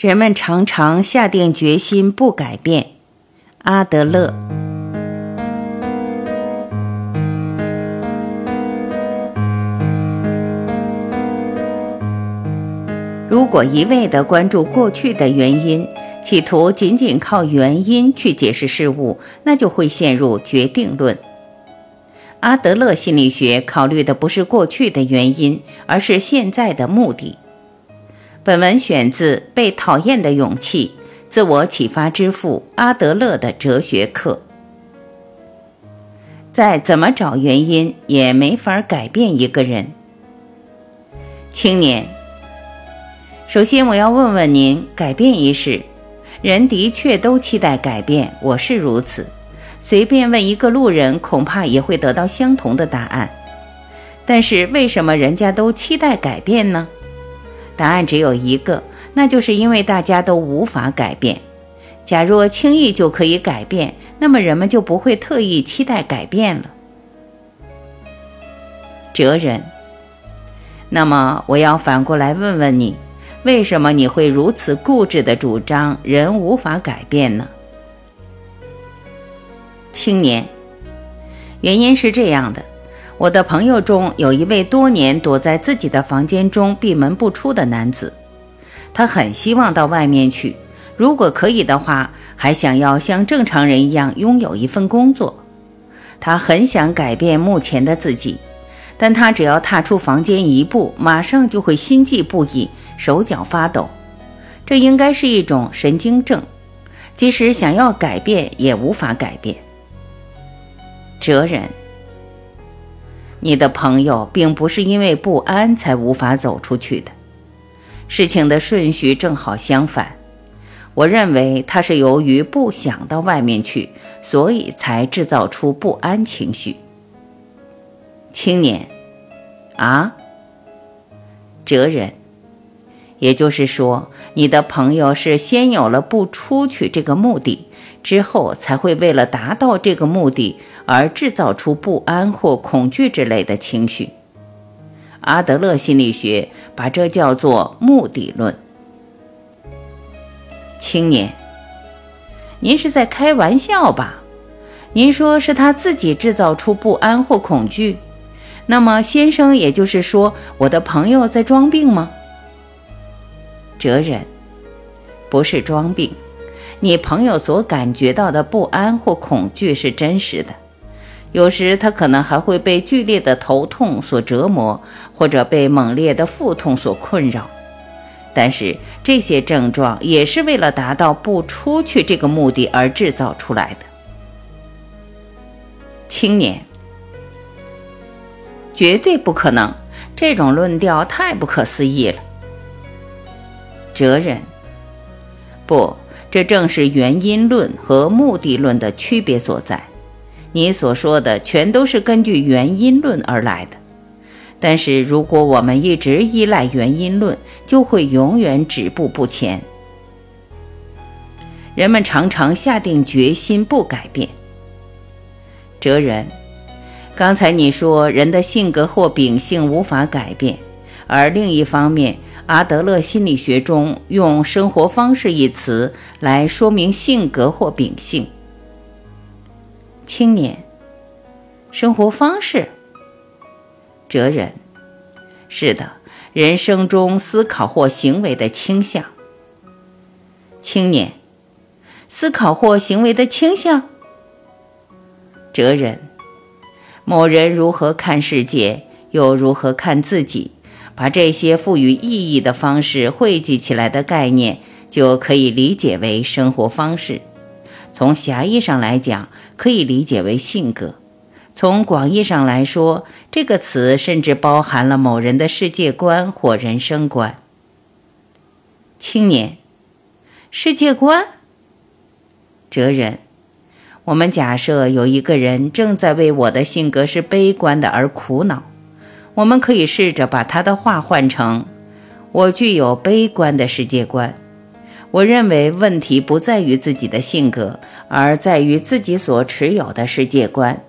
人们常常下定决心不改变。阿德勒。如果一味地关注过去的原因，企图仅仅靠原因去解释事物，那就会陷入决定论。阿德勒心理学考虑的不是过去的原因，而是现在的目的。本文选自《被讨厌的勇气：自我启发之父阿德勒的哲学课》。再怎么找原因，也没法改变一个人。青年，首先我要问问您：改变一事，人的确都期待改变，我是如此。随便问一个路人，恐怕也会得到相同的答案。但是为什么人家都期待改变呢？答案只有一个，那就是因为大家都无法改变。假若轻易就可以改变，那么人们就不会特意期待改变了。哲人，那么我要反过来问问你，为什么你会如此固执地主张人无法改变呢？青年，原因是这样的：我的朋友中有一位多年躲在自己的房间中闭门不出的男子，他很希望到外面去，如果可以的话，还想要像正常人一样拥有一份工作。他很想改变目前的自己，但他只要踏出房间一步，马上就会心悸不已，手脚发抖。这应该是一种神经症，即使想要改变，也无法改变。哲人，你的朋友并不是因为不安才无法走出去的，事情的顺序正好相反。我认为他是由于不想到外面去，所以才制造出不安情绪。青年，啊，哲人，也就是说，你的朋友是先有了不出去这个目的。之后才会为了达到这个目的而制造出不安或恐惧之类的情绪。阿德勒心理学把这叫做目的论。青年，您是在开玩笑吧？您说是他自己制造出不安或恐惧？那么，先生，也就是说，我的朋友在装病吗？哲人，不是装病。你朋友所感觉到的不安或恐惧是真实的，有时他可能还会被剧烈的头痛所折磨，或者被猛烈的腹痛所困扰。但是这些症状也是为了达到不出去这个目的而制造出来的。青年，绝对不可能，这种论调太不可思议了。哲人，不。这正是原因论和目的论的区别所在。你所说的全都是根据原因论而来的，但是如果我们一直依赖原因论，就会永远止步不前。人们常常下定决心不改变。哲人，刚才你说人的性格或秉性无法改变，而另一方面。阿德勒心理学中用“生活方式”一词来说明性格或秉性。青年，生活方式。哲人，是的，人生中思考或行为的倾向。青年，思考或行为的倾向。哲人，某人如何看世界，又如何看自己？把这些赋予意义的方式汇集起来的概念，就可以理解为生活方式。从狭义上来讲，可以理解为性格；从广义上来说，这个词甚至包含了某人的世界观或人生观。青年，世界观。哲人，我们假设有一个人正在为我的性格是悲观的而苦恼。我们可以试着把他的话换成：“我具有悲观的世界观。我认为问题不在于自己的性格，而在于自己所持有的世界观。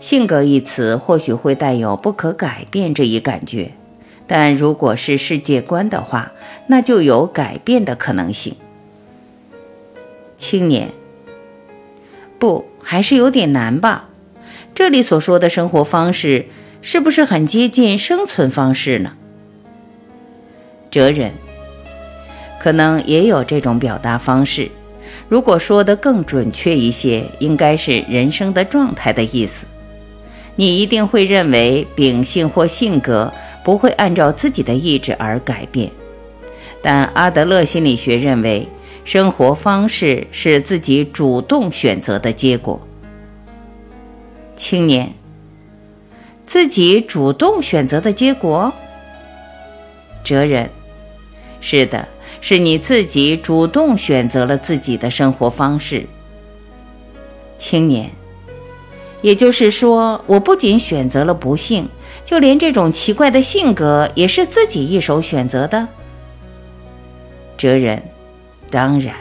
性格一词或许会带有不可改变这一感觉，但如果是世界观的话，那就有改变的可能性。青年，不，还是有点难吧？这里所说的生活方式，是不是很接近生存方式呢？哲人，可能也有这种表达方式。如果说的更准确一些，应该是人生的状态的意思。你一定会认为秉性或性格不会按照自己的意志而改变，但阿德勒心理学认为，生活方式是自己主动选择的结果。青年，自己主动选择的结果。哲人，是的，是你自己主动选择了自己的生活方式。青年。也就是说，我不仅选择了不幸，就连这种奇怪的性格也是自己一手选择的。哲人，当然。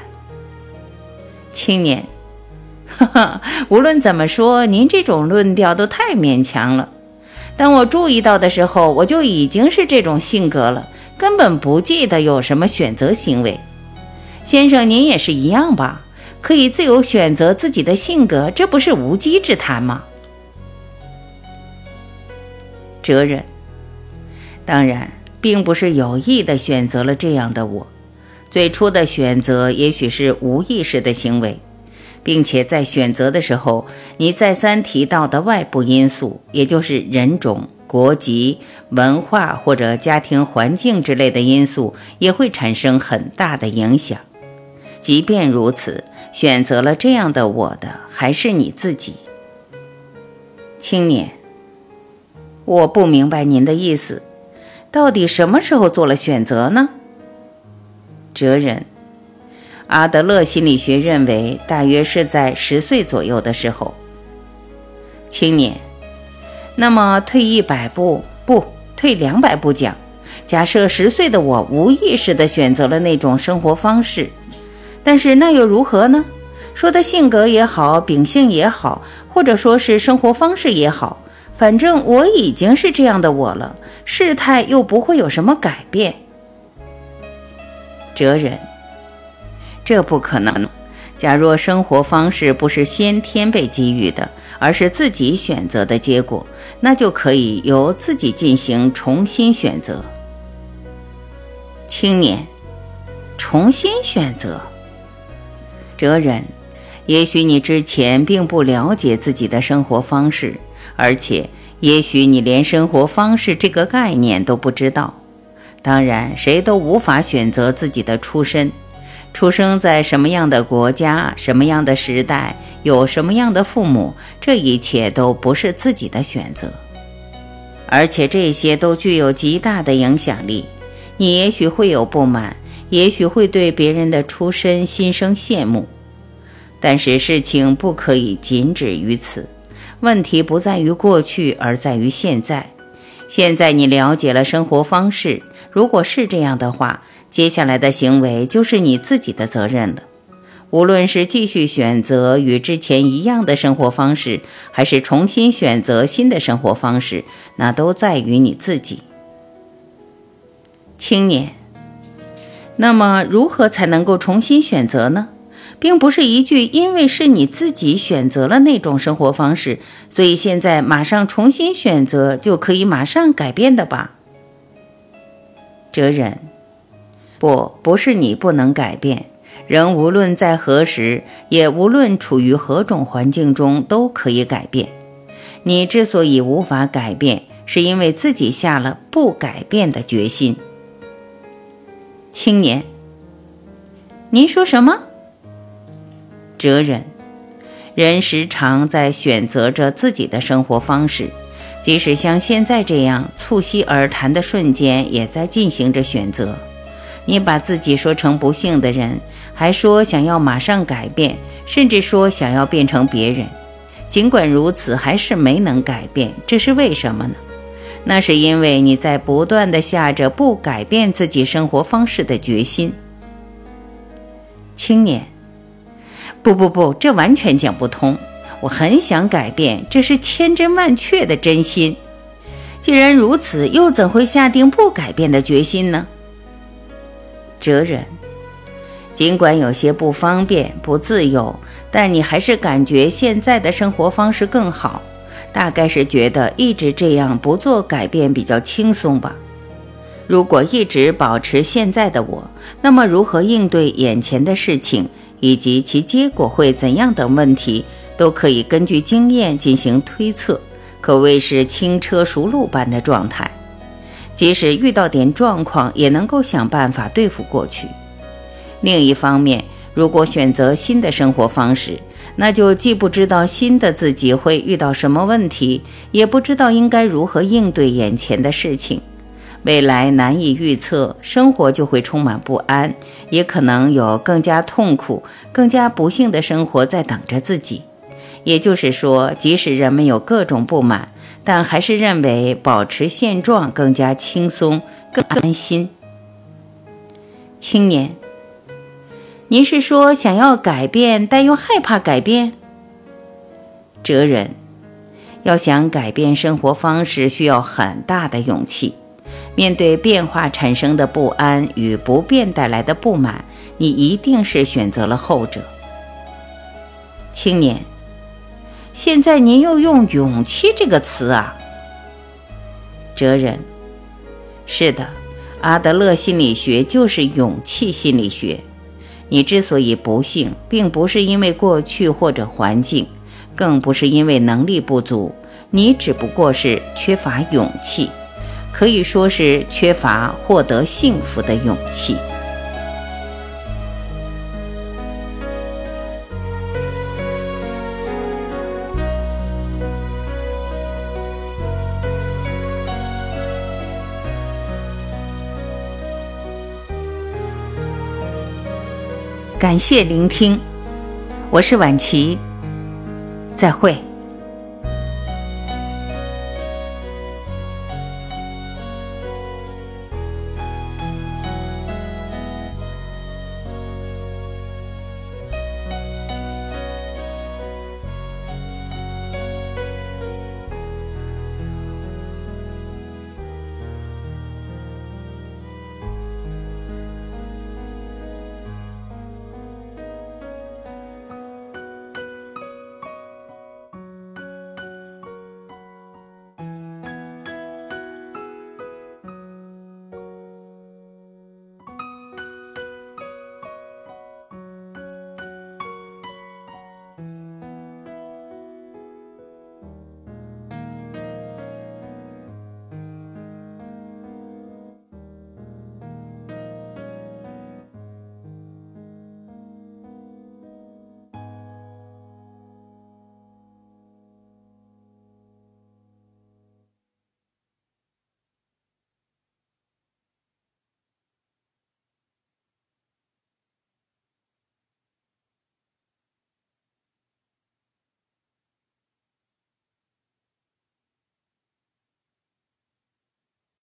青年，哈哈，无论怎么说，您这种论调都太勉强了。当我注意到的时候，我就已经是这种性格了，根本不记得有什么选择行为。先生，您也是一样吧？可以自由选择自己的性格，这不是无稽之谈吗？哲人，当然，并不是有意的选择了这样的我。最初的选择也许是无意识的行为，并且在选择的时候，你再三提到的外部因素，也就是人种、国籍、文化或者家庭环境之类的因素，也会产生很大的影响。即便如此。选择了这样的我的还是你自己，青年。我不明白您的意思，到底什么时候做了选择呢？哲人，阿德勒心理学认为，大约是在十岁左右的时候。青年，那么退一百步，不，退两百步讲，假设十岁的我无意识地选择了那种生活方式。但是那又如何呢？说的性格也好，秉性也好，或者说是生活方式也好，反正我已经是这样的我了，事态又不会有什么改变。哲人，这不可能。假若生活方式不是先天被给予的，而是自己选择的结果，那就可以由自己进行重新选择。青年，重新选择。哲人，也许你之前并不了解自己的生活方式，而且也许你连生活方式这个概念都不知道。当然，谁都无法选择自己的出身，出生在什么样的国家、什么样的时代、有什么样的父母，这一切都不是自己的选择，而且这些都具有极大的影响力。你也许会有不满。也许会对别人的出身心生羡慕，但是事情不可以仅止于此。问题不在于过去，而在于现在。现在你了解了生活方式，如果是这样的话，接下来的行为就是你自己的责任了。无论是继续选择与之前一样的生活方式，还是重新选择新的生活方式，那都在于你自己。青年。那么，如何才能够重新选择呢？并不是一句“因为是你自己选择了那种生活方式，所以现在马上重新选择就可以马上改变的吧？”哲人，不，不是你不能改变，人无论在何时，也无论处于何种环境中，都可以改变。你之所以无法改变，是因为自己下了不改变的决心。青年，您说什么？哲人，人时常在选择着自己的生活方式，即使像现在这样促膝而谈的瞬间，也在进行着选择。你把自己说成不幸的人，还说想要马上改变，甚至说想要变成别人。尽管如此，还是没能改变，这是为什么呢？那是因为你在不断的下着不改变自己生活方式的决心。青年，不不不，这完全讲不通。我很想改变，这是千真万确的真心。既然如此，又怎会下定不改变的决心呢？哲人，尽管有些不方便、不自由，但你还是感觉现在的生活方式更好。大概是觉得一直这样不做改变比较轻松吧。如果一直保持现在的我，那么如何应对眼前的事情以及其结果会怎样等问题，都可以根据经验进行推测，可谓是轻车熟路般的状态。即使遇到点状况，也能够想办法对付过去。另一方面，如果选择新的生活方式，那就既不知道新的自己会遇到什么问题，也不知道应该如何应对眼前的事情，未来难以预测，生活就会充满不安，也可能有更加痛苦、更加不幸的生活在等着自己。也就是说，即使人们有各种不满，但还是认为保持现状更加轻松、更安心。青年。您是说想要改变，但又害怕改变？哲人，要想改变生活方式，需要很大的勇气。面对变化产生的不安与不变带来的不满，你一定是选择了后者。青年，现在您又用“勇气”这个词啊？哲人，是的，阿德勒心理学就是勇气心理学。你之所以不幸，并不是因为过去或者环境，更不是因为能力不足，你只不过是缺乏勇气，可以说是缺乏获得幸福的勇气。感谢聆听，我是婉琪，再会。